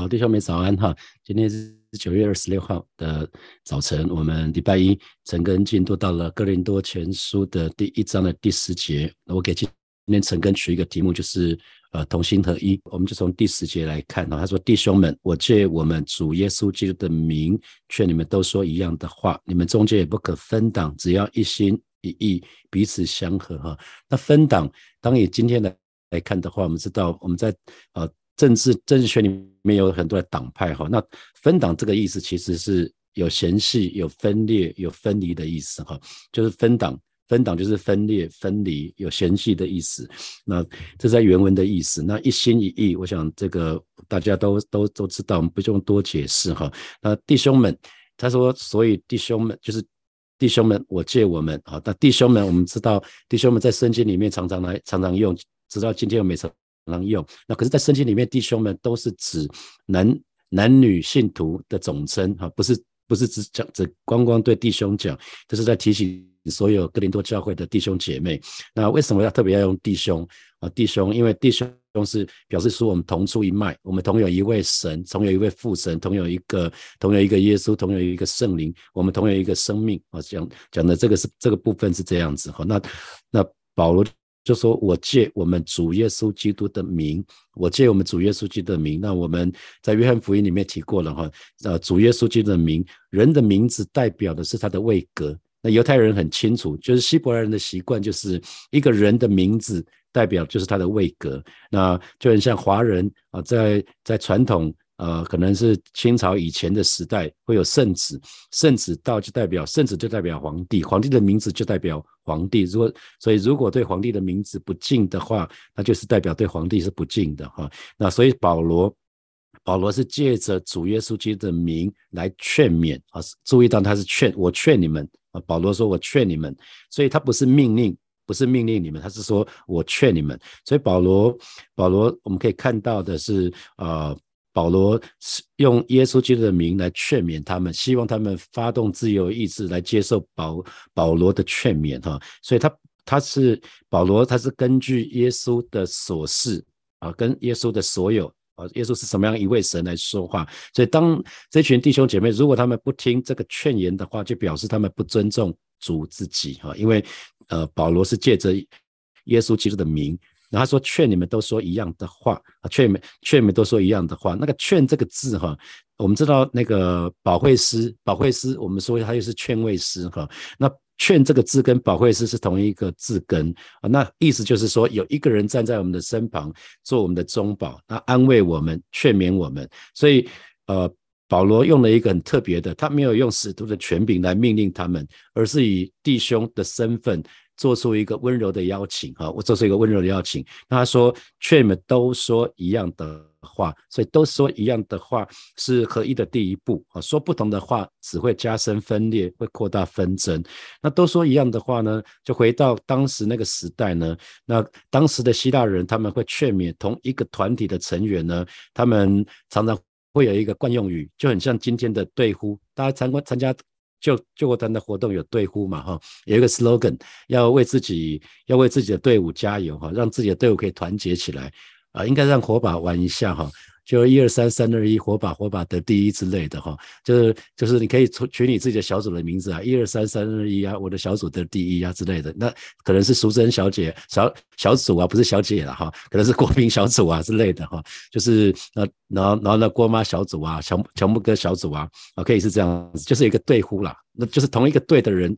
好，弟兄们早安哈！今天是九月二十六号的早晨，我们礼拜一陈根进度到了哥林多前书的第一章的第十节。我给今今天陈根取一个题目，就是呃同心合一。我们就从第十节来看哈，他说：“弟兄们，我借我们主耶稣基督的名，劝你们都说一样的话，你们中间也不可分党，只要一心一意，彼此相合。”哈，那分党，当以今天的来看的话，我们知道我们在呃。政治政治圈里面有很多的党派哈，那分党这个意思其实是有嫌隙、有分裂、有分离的意思哈，就是分党，分党就是分裂、分离、有嫌隙的意思。那这在原文的意思。那一心一意，我想这个大家都都都知道，我们不用多解释哈。那弟兄们，他说，所以弟兄们就是弟兄们，我借我们啊。那弟兄们，我们知道弟兄们在圣经里面常常来常常用，直到今天我没曾。能用那可是，在圣经里面，弟兄们都是指男男女信徒的总称哈，不是不是只讲只光光对弟兄讲，这是在提醒所有哥林多教会的弟兄姐妹。那为什么要特别要用弟兄啊？弟兄，因为弟兄是表示说我们同出一脉，我们同有一位神，同有一位父神，同有一个同有一个耶稣，同有一个圣灵，我们同有一个生命啊。讲讲的这个是这个部分是这样子哈。那那保罗。就说我借我们主耶稣基督的名，我借我们主耶稣基督的名。那我们在约翰福音里面提过了哈，呃，主耶稣基督的名，人的名字代表的是他的位格。那犹太人很清楚，就是希伯来人的习惯，就是一个人的名字代表就是他的位格。那就很像华人啊，在在传统。呃，可能是清朝以前的时代会有圣旨，圣旨到就代表圣旨就代表皇帝，皇帝的名字就代表皇帝。如果所以如果对皇帝的名字不敬的话，那就是代表对皇帝是不敬的哈。那所以保罗保罗是借着主耶稣基督的名来劝勉啊，注意到他是劝我劝你们啊，保罗说我劝你们，所以他不是命令，不是命令你们，他是说我劝你们。所以保罗保罗我们可以看到的是呃。保罗是用耶稣基督的名来劝勉他们，希望他们发动自由意志来接受保保罗的劝勉哈。所以他他是保罗，他是根据耶稣的所事啊，跟耶稣的所有啊，耶稣是什么样一位神来说话。所以当这群弟兄姐妹如果他们不听这个劝言的话，就表示他们不尊重主自己哈。因为呃，保罗是借着耶稣基督的名。然后说劝你们都说一样的话啊，劝你们劝你们都说一样的话。那个劝这个字哈，我们知道那个保惠师，保惠师我们说他就是劝慰师哈。那劝这个字跟保惠师是同一个字根啊，那意思就是说有一个人站在我们的身旁，做我们的中保，那安慰我们，劝勉我们。所以呃，保罗用了一个很特别的，他没有用使徒的权柄来命令他们，而是以弟兄的身份。做出一个温柔的邀请，哈，我做出一个温柔的邀请。那他说，劝你们都说一样的话，所以都说一样的话是合一的第一步，啊，说不同的话只会加深分裂，会扩大纷争。那都说一样的话呢，就回到当时那个时代呢，那当时的希腊人他们会劝勉同一个团体的成员呢，他们常常会有一个惯用语，就很像今天的对呼，大家参观参加。救救国团的活动有对呼嘛哈，有一个 slogan，要为自己要为自己的队伍加油哈，让自己的队伍可以团结起来啊，应该让火把玩一下哈。就一二三三二一火把火把得第一之类的哈，就是就是你可以取取你自己的小组的名字啊，一二三三二一啊，我的小组得第一啊之类的，那可能是淑珍小姐小小组啊，不是小姐了哈，可能是国民小组啊之类的哈，就是那然后然后那郭妈小组啊，乔乔木哥小组啊，啊可以是这样子，就是一个队呼啦，那就是同一个队的人。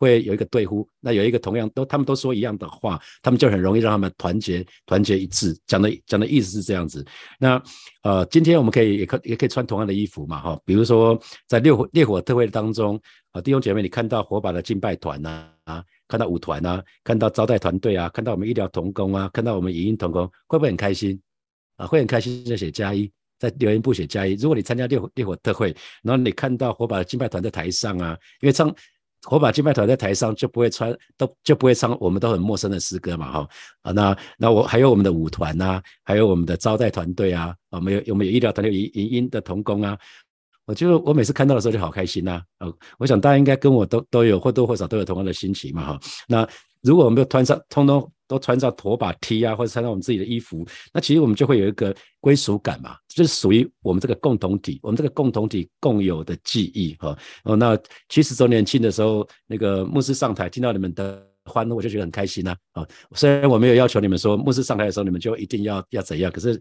会有一个对呼，那有一个同样都他们都说一样的话，他们就很容易让他们团结团结一致。讲的讲的意思是这样子。那呃，今天我们可以也可也可以穿同样的衣服嘛哈。比如说在烈火烈火特会当中啊，弟兄姐妹，你看到火把的敬拜团呐啊，看到舞团呐，看到招待团队啊，看到我们医疗同工啊，看到我们影音同工，会不会很开心啊？会很开心就写加一，在留言部写加一。如果你参加烈火烈火特会，然后你看到火把的敬拜团在台上啊，因为唱。火把敬拜团在台上就不会穿，都就不会唱我们都很陌生的诗歌嘛，哈。啊，那那我还有我们的舞团呐，还有我们的招待团队啊，啊，没有我们有医疗团队、营营音的童工啊，我就我每次看到的时候就好开心呐，哦，我想大家应该跟我都都有或多或少都有同样的心情嘛，哈，那如果我们都穿上，通通都穿上拖把 T 啊，或者穿上我们自己的衣服，那其实我们就会有一个归属感嘛，就是属于我们这个共同体，我们这个共同体共有的记忆哈。哦，那七十周年庆的时候，那个牧师上台，听到你们的欢呼，我就觉得很开心呐。啊，虽然我没有要求你们说牧师上台的时候你们就一定要要怎样，可是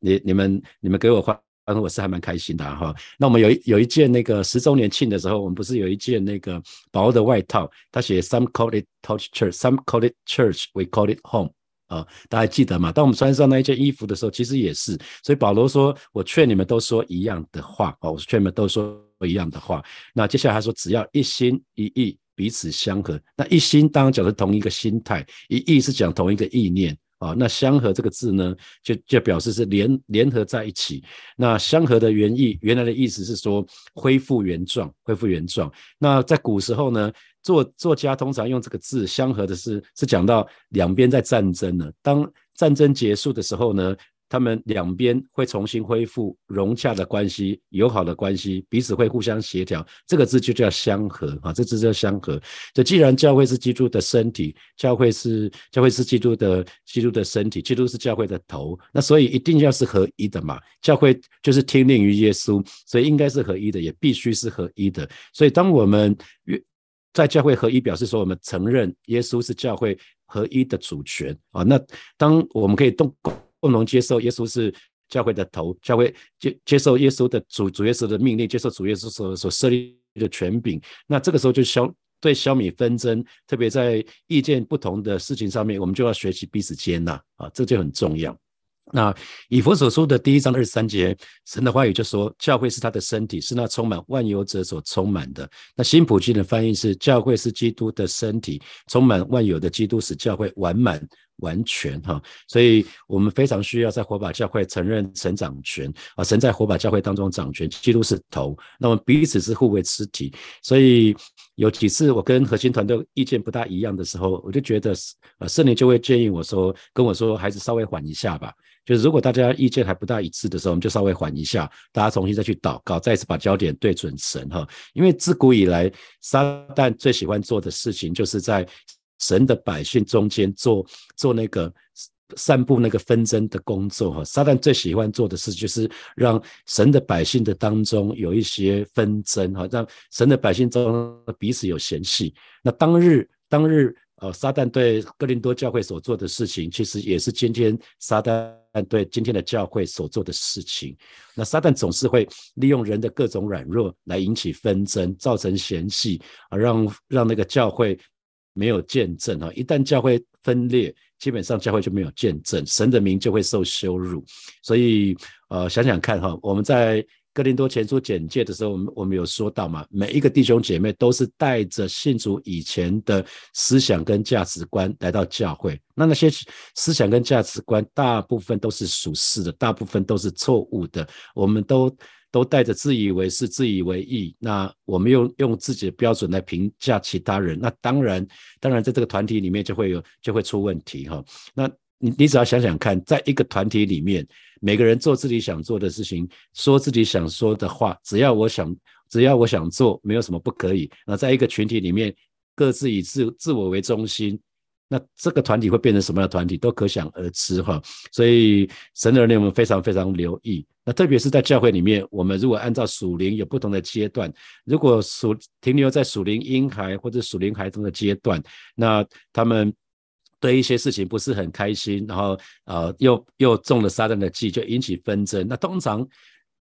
你你们你们给我欢。反正我是还蛮开心的哈。那我们有一有一件那个十周年庆的时候，我们不是有一件那个薄的外套？他写 Some call it touch church, some call it church, we call it home。啊，大家记得吗？当我们穿上那一件衣服的时候，其实也是。所以保罗说：“我劝你们都说一样的话。”哦，我劝你们都说一样的话。那接下来他说：“只要一心一意，彼此相合。”那一心当然讲的同一个心态，一意是讲同一个意念。啊，那相合这个字呢，就就表示是联联合在一起。那相合的原意，原来的意思是说恢复原状，恢复原状。那在古时候呢，作作家通常用这个字相合的是是讲到两边在战争呢，当战争结束的时候呢。他们两边会重新恢复融洽的关系、友好的关系，彼此会互相协调。这个字就叫相合啊，这字叫相合。这既然教会是基督的身体，教会是教会是基督的基督的身体，基督是教会的头，那所以一定要是合一的嘛。教会就是听令于耶稣，所以应该是合一的，也必须是合一的。所以当我们越在教会合一，表示说我们承认耶稣是教会合一的主权啊。那当我们可以动。共同接受耶稣是教会的头，教会接接受耶稣的主主耶稣的命令，接受主耶稣所所设立的权柄。那这个时候就消对消弭纷争，特别在意见不同的事情上面，我们就要学习彼此接纳啊，这就很重要。那以佛所说的第一章二十三节，神的话语就说，教会是他的身体，是那充满万有者所充满的。那新普京的翻译是，教会是基督的身体，充满万有的基督使教会完满。完全哈，所以我们非常需要在火把教会承认神掌权啊，神在火把教会当中掌权，基督是头，那么彼此是互为肢体。所以有几次我跟核心团队意见不大一样的时候，我就觉得呃圣灵就会建议我说，跟我说孩子稍微缓一下吧。就是如果大家意见还不大一致的时候，我们就稍微缓一下，大家重新再去祷告，再次把焦点对准神哈。因为自古以来撒旦最喜欢做的事情就是在。神的百姓中间做做那个散布那个纷争的工作哈，撒旦最喜欢做的事就是让神的百姓的当中有一些纷争哈，让神的百姓中彼此有嫌隙。那当日当日呃，撒旦对哥林多教会所做的事情，其实也是今天撒旦对今天的教会所做的事情。那撒旦总是会利用人的各种软弱来引起纷争，造成嫌隙啊，让让那个教会。没有见证哈！一旦教会分裂，基本上教会就没有见证，神的名就会受羞辱。所以，呃，想想看哈，我们在哥林多前书简介的时候，我们我们有说到嘛，每一个弟兄姐妹都是带着信主以前的思想跟价值观来到教会。那那些思想跟价值观，大部分都是属实的，大部分都是错误的。我们都。都带着自以为是、自以为意，那我们用用自己的标准来评价其他人，那当然，当然在这个团体里面就会有就会出问题哈。那你你只要想想看，在一个团体里面，每个人做自己想做的事情，说自己想说的话，只要我想，只要我想做，没有什么不可以。那在一个群体里面，各自以自自我为中心。那这个团体会变成什么样的团体，都可想而知哈。所以神的儿女们非常非常留意。那特别是在教会里面，我们如果按照属灵有不同的阶段，如果属停留在属灵婴孩或者属灵孩童的阶段，那他们对一些事情不是很开心，然后呃又又中了撒旦的计，就引起纷争。那通常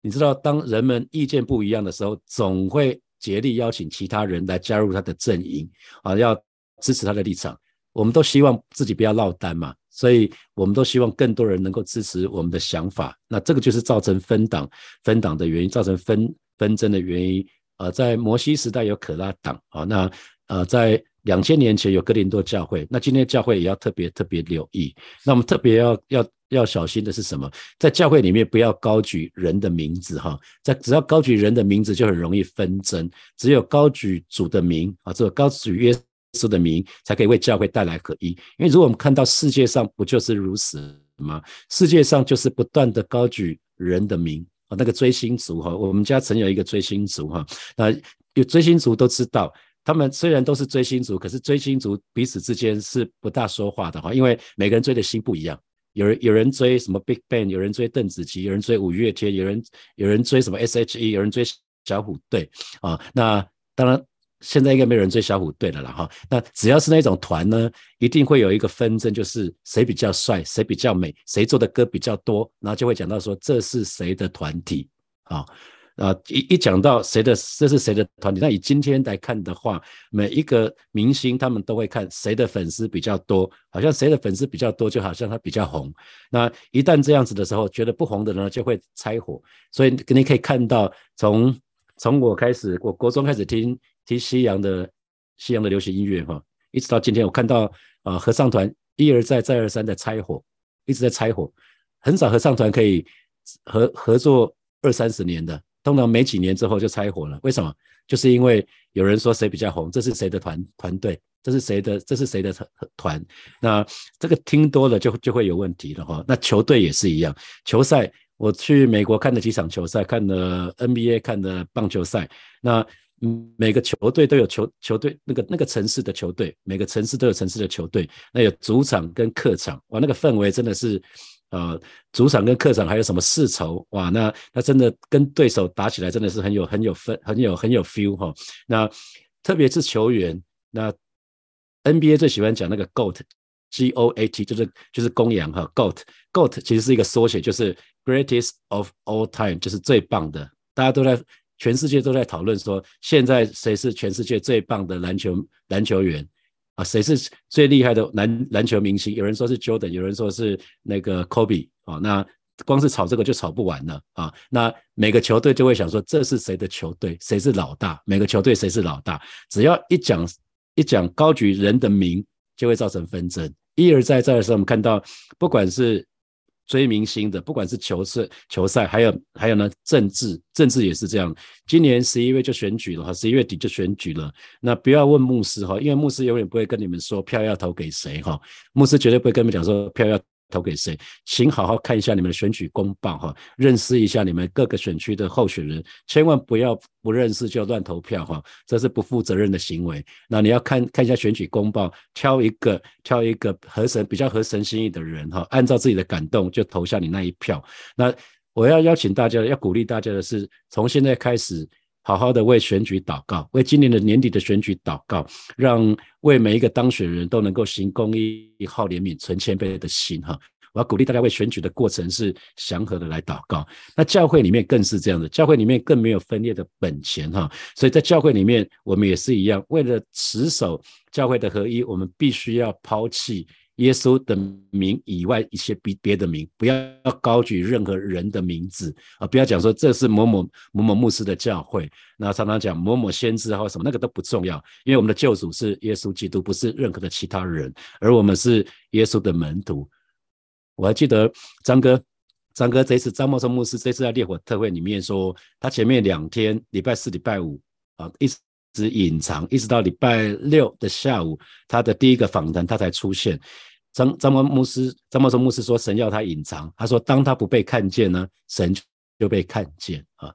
你知道，当人们意见不一样的时候，总会竭力邀请其他人来加入他的阵营啊，要支持他的立场。我们都希望自己不要落单嘛，所以我们都希望更多人能够支持我们的想法。那这个就是造成分党、分党的原因，造成分纷争的原因。呃，在摩西时代有可拉党啊，那呃，在两千年前有哥林多教会，那今天教会也要特别特别留意。那我们特别要要要小心的是什么？在教会里面不要高举人的名字哈，在只要高举人的名字就很容易纷争。只有高举主的名啊，只有高举约。稣的名才可以为教会带来合一，因为如果我们看到世界上不就是如此吗？世界上就是不断的高举人的名啊，那个追星族哈，我们家曾有一个追星族哈，那有追星族都知道，他们虽然都是追星族，可是追星族彼此之间是不大说话的哈，因为每个人追的星不一样。有人有人追什么 Big Bang，有人追邓紫棋，有人追五月天，有人有人追什么 S.H.E，有人追小虎队啊。那当然现在应该没有人追小虎队了啦哈。那只要是那种团呢，一定会有一个纷争，就是谁比较帅，谁比较美，谁做的歌比较多，然后就会讲到说这是谁的团体啊。啊，一一讲到谁的这是谁的团体，那以今天来看的话，每一个明星他们都会看谁的粉丝比较多，好像谁的粉丝比较多，就好像他比较红。那一旦这样子的时候，觉得不红的呢就会拆伙。所以你可以看到，从从我开始，我国中开始听听西洋的西洋的流行音乐哈，一直到今天，我看到啊合唱团一而再再而三的拆伙，一直在拆伙，很少合唱团可以合合作二三十年的。通常没几年之后就拆伙了，为什么？就是因为有人说谁比较红，这是谁的团团队，这是谁的，这是谁的团？那这个听多了就就会有问题了哈。那球队也是一样，球赛我去美国看了几场球赛，看了 NBA，看了棒球赛。那每个球队都有球球队那个那个城市的球队，每个城市都有城市的球队，那有主场跟客场，哇，那个氛围真的是。呃，主场跟客场还有什么世仇哇？那那真的跟对手打起来真的是很有很有分很有很有 feel 哈。那特别是球员，那 NBA 最喜欢讲那个 GOAT，G O A T 就是就是公羊哈，GOAT，GOAT 其实是一个缩写，就是 Greatest of All Time，就是最棒的。大家都在全世界都在讨论说，现在谁是全世界最棒的篮球篮球员？啊，谁是最厉害的篮篮球明星？有人说是 Jordan，有人说是那个 Kobe 啊。那光是炒这个就炒不完了啊。那每个球队就会想说，这是谁的球队？谁是老大？每个球队谁是老大？只要一讲一讲高举人的名，就会造成纷争。一而再再而三，我们看到不管是。追明星的，不管是球赛、球赛，还有还有呢，政治，政治也是这样。今年十一月就选举了哈，十一月底就选举了。那不要问牧师哈，因为牧师永远不会跟你们说票要投给谁哈，牧师绝对不会跟你们讲说票要。投给谁？请好好看一下你们的选举公报哈，认识一下你们各个选区的候选人，千万不要不认识就乱投票哈，这是不负责任的行为。那你要看看一下选举公报，挑一个挑一个合神比较合神心意的人哈，按照自己的感动就投下你那一票。那我要邀请大家，要鼓励大家的是，从现在开始。好好的为选举祷告，为今年的年底的选举祷告，让为每一个当选人都能够行公义、好怜悯、存谦卑的心哈。我要鼓励大家为选举的过程是祥和的来祷告。那教会里面更是这样的，教会里面更没有分裂的本钱哈。所以在教会里面，我们也是一样，为了持守教会的合一，我们必须要抛弃。耶稣的名以外一些别别的名，不要高举任何人的名字啊！不要讲说这是某某某某牧师的教会，那常常讲某某先知或什么，那个都不重要，因为我们的救主是耶稣基督，不是任何的其他人，而我们是耶稣的门徒。我还记得张哥，张哥这次张茂松牧师这次在烈火特会里面说，他前面两天礼拜四、礼拜五啊，一直隐藏，一直到礼拜六的下午，他的第一个访谈他才出现。张张茂牧师，张茂松牧师说：“神要他隐藏。他说，当他不被看见呢，神就被看见啊！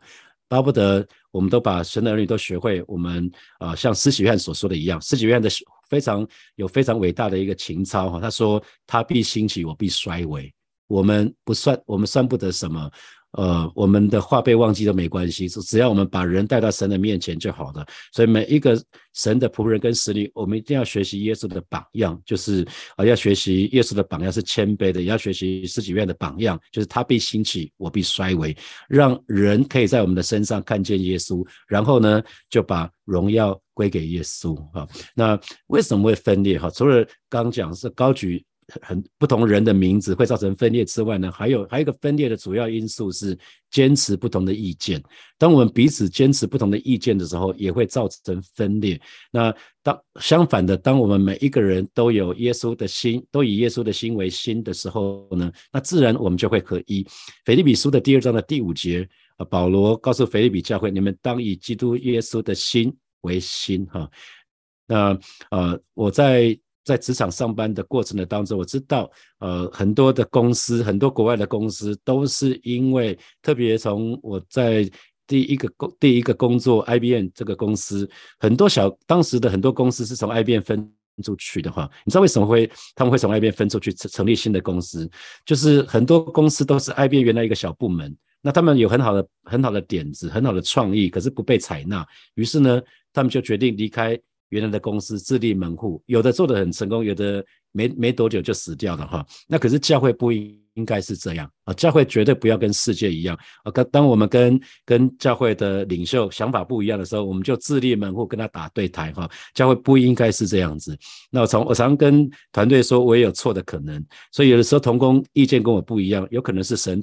巴不得我们都把神的儿女都学会，我们啊，像施洗约翰所说的一样，施洗约翰的非常有非常伟大的一个情操哈。他说：他必兴起，我必衰微。我们不算，我们算不得什么。”呃，我们的话被忘记都没关系，只只要我们把人带到神的面前就好了。所以每一个神的仆人跟使女，我们一定要学习耶稣的榜样，就是啊，要学习耶稣的榜样是谦卑的，也要学习十几院的榜样，就是他必兴起，我必衰微，让人可以在我们的身上看见耶稣，然后呢，就把荣耀归给耶稣啊。那为什么会分裂哈？除了刚讲是高举。很不同人的名字会造成分裂之外呢，还有还有一个分裂的主要因素是坚持不同的意见。当我们彼此坚持不同的意见的时候，也会造成分裂。那当相反的，当我们每一个人都有耶稣的心，都以耶稣的心为心的时候呢，那自然我们就会合一。腓立比书的第二章的第五节啊，保罗告诉腓立比教会：你们当以基督耶稣的心为心。哈，那呃，我在。在职场上班的过程的当中，我知道，呃，很多的公司，很多国外的公司，都是因为特别从我在第一个工第一个工作，IBM 这个公司，很多小当时的很多公司是从 IBM 分出去的话，你知道为什么会他们会从 IBM 分出去成成立新的公司？就是很多公司都是 IBM 原来一个小部门，那他们有很好的很好的点子，很好的创意，可是不被采纳，于是呢，他们就决定离开。原来的公司自立门户，有的做得很成功，有的没没多久就死掉了哈。那可是教会不应应该是这样啊，教会绝对不要跟世界一样啊。当当我们跟跟教会的领袖想法不一样的时候，我们就自立门户跟他打对台哈。教会不应该是这样子。那我常我常跟团队说，我也有错的可能，所以有的时候同工意见跟我不一样，有可能是神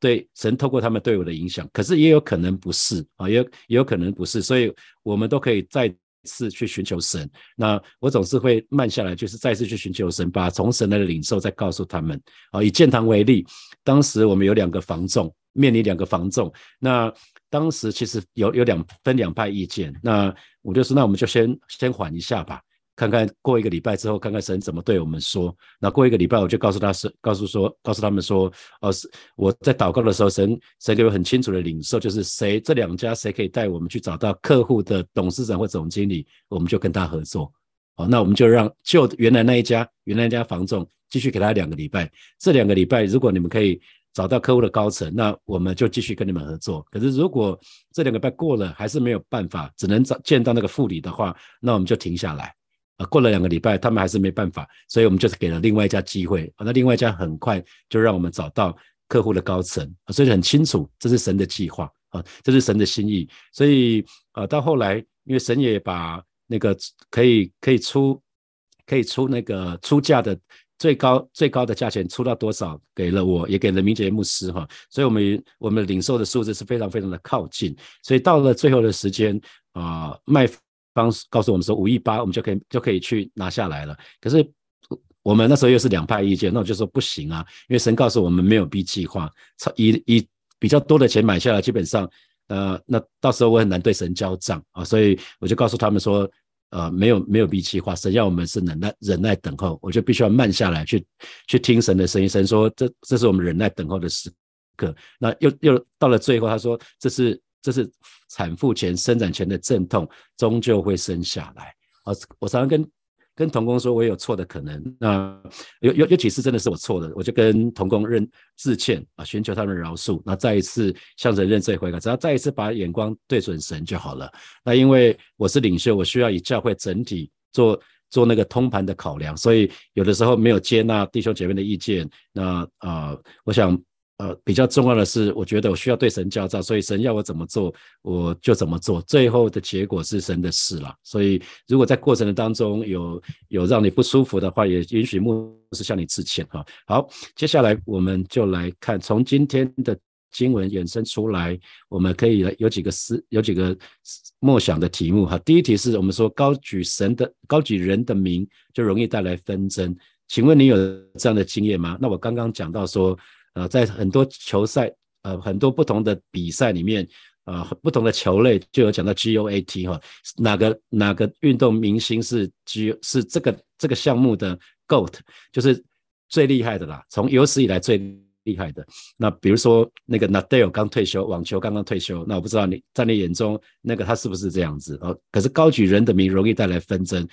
对神透过他们对我的影响，可是也有可能不是啊，也也有可能不是，所以我们都可以在。次去寻求神，那我总是会慢下来，就是再次去寻求神，把从神的领受再告诉他们。啊，以建堂为例，当时我们有两个房众，面临两个房众，那当时其实有有两分两派意见，那我就说，那我们就先先缓一下吧。看看过一个礼拜之后，看看神怎么对我们说。那过一个礼拜，我就告诉他是告诉说，告诉他们说，哦，是我在祷告的时候，神神给我很清楚的领受，就是谁这两家谁可以带我们去找到客户的董事长或总经理，我们就跟他合作。好，那我们就让就原来那一家原来那家房仲继续给他两个礼拜。这两个礼拜，如果你们可以找到客户的高层，那我们就继续跟你们合作。可是如果这两个礼拜过了还是没有办法，只能找见到那个副理的话，那我们就停下来。啊，过了两个礼拜，他们还是没办法，所以我们就是给了另外一家机会。啊，那另外一家很快就让我们找到客户的高层，所以很清楚这是神的计划啊，这是神的心意。所以啊，到后来，因为神也把那个可以可以出可以出那个出价的最高最高的价钱出到多少，给了我，也给了明杰牧师哈，所以我们我们领受的数字是非常非常的靠近。所以到了最后的时间啊，卖。方告诉我们说五亿八，我们就可以就可以去拿下来了。可是我们那时候又是两派意见，那我就说不行啊，因为神告诉我们没有 B 计划，以以比较多的钱买下来，基本上呃，那到时候我很难对神交账啊，所以我就告诉他们说，呃，没有没有 B 计划，神要我们是忍耐忍耐等候，我就必须要慢下来去去听神的声音。神说这这是我们忍耐等候的时刻。那又又到了最后，他说这是。这是产妇前、生产前的阵痛，终究会生下来。啊，我常常跟跟童工说，我有错的可能。那有有有几次真的是我错的，我就跟童工认致歉啊，寻求他们饶恕。那再一次向神认罪悔改，只要再一次把眼光对准神就好了。那因为我是领袖，我需要以教会整体做做那个通盘的考量，所以有的时候没有接纳弟兄姐妹的意见。那啊，我想。呃，比较重要的是，我觉得我需要对神交照，所以神要我怎么做，我就怎么做。最后的结果是神的事了。所以，如果在过程的当中有有让你不舒服的话，也允许牧师向你致歉哈。好，接下来我们就来看从今天的经文衍生出来，我们可以有几个思有几个默想的题目哈。第一题是我们说高举神的高举人的名就容易带来纷争，请问你有这样的经验吗？那我刚刚讲到说。呃，在很多球赛，呃，很多不同的比赛里面，呃，不同的球类就有讲到 GOAT 哈，哪个哪个运动明星是 G 是这个这个项目的 GOAT，就是最厉害的啦，从有史以来最厉害的。那比如说那个 Nadal 刚退休，网球刚刚退休，那我不知道你在你眼中那个他是不是这样子哦？可是高举人的名容易带来纷争，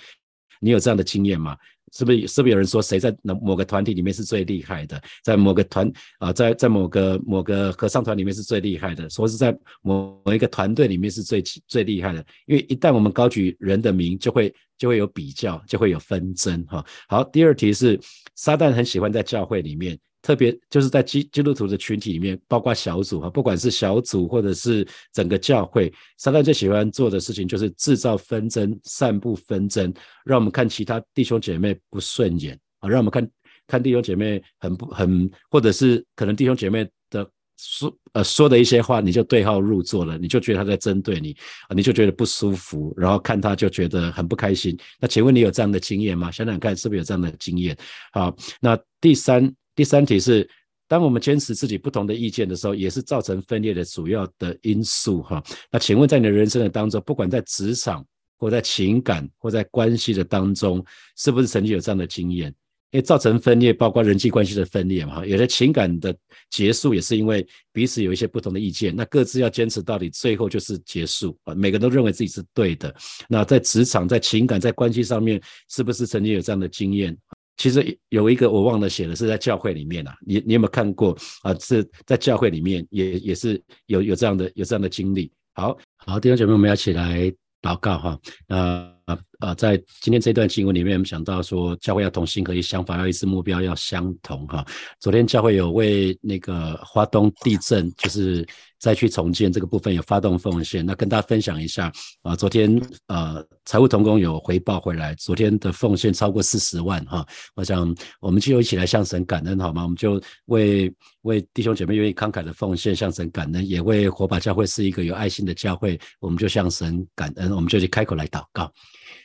你有这样的经验吗？是不是是不是有人说谁在某某个团体里面是最厉害的？在某个团啊，在在某个某个合唱团里面是最厉害的？说是在某某一个团队里面是最最厉害的？因为一旦我们高举人的名，就会就会有比较，就会有纷争哈。好，第二题是撒旦很喜欢在教会里面。特别就是在基基督徒的群体里面，包括小组哈，不管是小组或者是整个教会，撒旦最喜欢做的事情就是制造纷争、散布纷争，让我们看其他弟兄姐妹不顺眼啊，让我们看看弟兄姐妹很不很，或者是可能弟兄姐妹的说呃说的一些话，你就对号入座了，你就觉得他在针对你啊，你就觉得不舒服，然后看他就觉得很不开心。那请问你有这样的经验吗？想想看，是不是有这样的经验？好，那第三。第三题是，当我们坚持自己不同的意见的时候，也是造成分裂的主要的因素哈。那请问，在你的人生的当中，不管在职场或在情感或在关系的当中，是不是曾经有这样的经验？因为造成分裂，包括人际关系的分裂嘛，有的情感的结束也是因为彼此有一些不同的意见，那各自要坚持到底，最后就是结束啊。每个人都认为自己是对的。那在职场、在情感、在关系上面，是不是曾经有这样的经验？其实有一个我忘了写的是在教会里面啊，你你有没有看过啊？是在教会里面也也是有有这样的有这样的经历。好好，弟兄姐妹，我们要起来祷告哈。那。啊啊，在今天这段经文里面，我们想到说，教会要同心合一，想法要一致，目标要相同哈。昨天教会有为那个华东地震，就是再去重建这个部分有发动奉献，那跟大家分享一下啊。昨天呃，财务同工有回报回来，昨天的奉献超过四十万哈。我想我们就一起来向神感恩好吗？我们就为为弟兄姐妹愿意慷慨的奉献向神感恩，也为火把教会是一个有爱心的教会，我们就向神感恩，我们就去开口来祷告。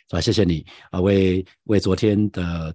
啊，谢谢你啊，为为昨天的。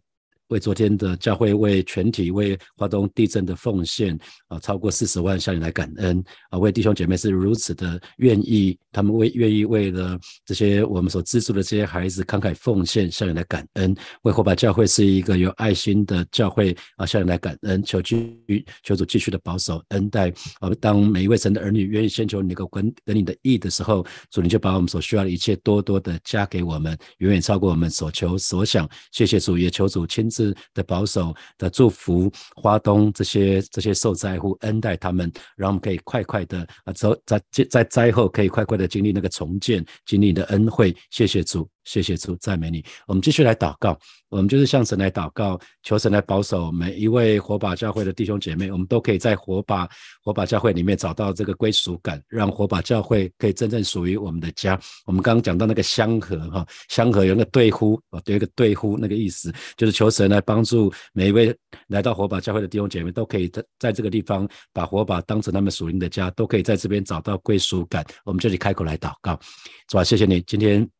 为昨天的教会、为全体、为华东地震的奉献啊，超过四十万，向你来感恩啊！为弟兄姐妹是如此的愿意，他们为愿意为了这些我们所资助的这些孩子慷慨奉献，向你来感恩。为火把教会是一个有爱心的教会啊，向你来感恩。求继求主继续的保守恩待啊！当每一位神的儿女愿意先求你个跟跟你的意的时候，主你就把我们所需要的一切多多的加给我们，远远超过我们所求所想。谢谢主，也求主亲是的保守的祝福，花东这些这些受灾户恩待他们，让我们可以快快的啊走在在灾后可以快快的经历那个重建，经历你的恩惠。谢谢主。谢谢主，赞美你。我们继续来祷告，我们就是向神来祷告，求神来保守每一位火把教会的弟兄姐妹，我们都可以在火把火把教会里面找到这个归属感，让火把教会可以真正属于我们的家。我们刚刚讲到那个香河哈，香河有个对呼啊，有一个对呼那个意思，就是求神来帮助每一位来到火把教会的弟兄姐妹，都可以在在这个地方把火把当成他们属灵的家，都可以在这边找到归属感。我们这里开口来祷告，主啊，谢谢你今天。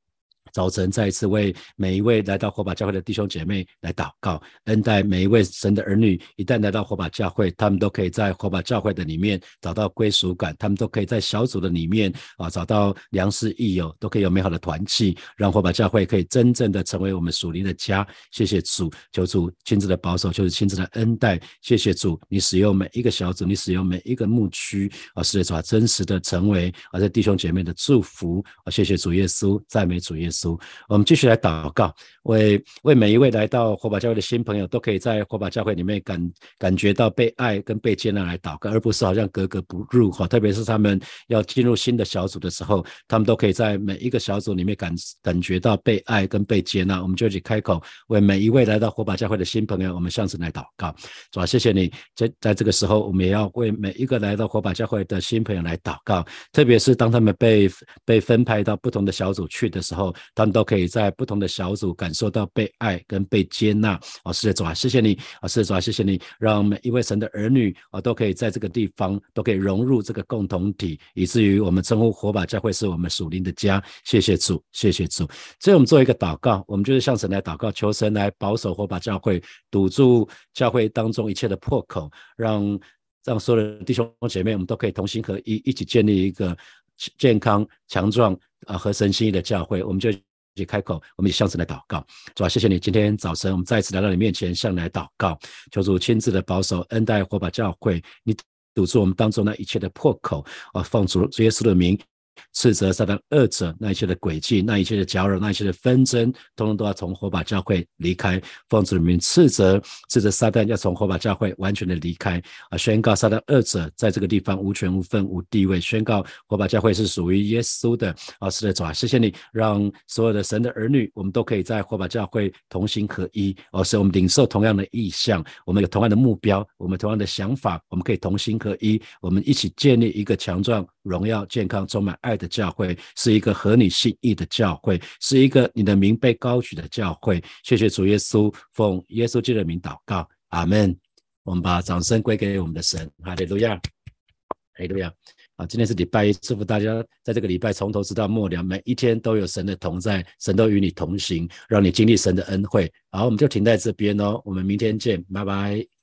早晨，再一次为每一位来到火把教会的弟兄姐妹来祷告，恩待每一位神的儿女。一旦来到火把教会，他们都可以在火把教会的里面找到归属感，他们都可以在小组的里面啊找到良师益友，都可以有美好的团契，让火把教会可以真正的成为我们属灵的家。谢谢主，求主亲自的保守，就是亲自的恩待。谢谢主，你使用每一个小组，你使用每一个牧区啊，是主真实的成为啊这弟兄姐妹的祝福啊。谢谢主耶稣，赞美主耶稣。我们继续来祷告，为为每一位来到火把教会的新朋友，都可以在火把教会里面感感觉到被爱跟被接纳来祷告，而不是好像格格不入哈。特别是他们要进入新的小组的时候，他们都可以在每一个小组里面感感觉到被爱跟被接纳。我们就去开口为每一位来到火把教会的新朋友，我们向神来祷告。主啊，谢谢你，在在这个时候，我们也要为每一个来到火把教会的新朋友来祷告，特别是当他们被被分派到不同的小组去的时候。他们都可以在不同的小组感受到被爱跟被接纳。啊，是的主啊，谢谢你啊，是的主啊，谢谢你，让每一位神的儿女啊都可以在这个地方都可以融入这个共同体，以至于我们称呼火把教会是我们属灵的家。谢谢主，谢谢主。所以我们做一个祷告，我们就是向神来祷告，求神来保守火把教会，堵住教会当中一切的破口，让让所有的弟兄姐妹，我们都可以同心合一，一起建立一个健康强壮啊和神心意的教会。我们就。去开口，我们以向神来祷告，主啊，谢谢你，今天早晨我们再次来到你面前，向你来祷告，求主亲自的保守恩待火把教会，你堵住我们当中那一切的破口啊，放主主耶稣的名。斥责撒旦恶者那一切的诡计，那一切的搅扰，那一切的纷争，通通都要从火把教会离开。奉主的名斥责，斥责撒旦要从火把教会完全的离开啊！宣告撒旦恶者在这个地方无权无分无地位。宣告火把教会是属于耶稣的啊！是的，主啊，谢谢你，让所有的神的儿女，我们都可以在火把教会同心合一，而是我们领受同样的意向，我们有同样的目标，我们同样的想法，我们可以同心合一，我们一起建立一个强壮、荣耀、健康、充满。爱的教会是一个合你心意的教会，是一个你的名被高举的教会。谢谢主耶稣，奉耶稣基督的名祷告，阿门。我们把掌声归给我们的神，哈利路亚，哈利路亚。啊，今天是礼拜一，祝福大家在这个礼拜从头直到末了，每一天都有神的同在，神都与你同行，让你经历神的恩惠。好，我们就停在这边哦，我们明天见，拜拜。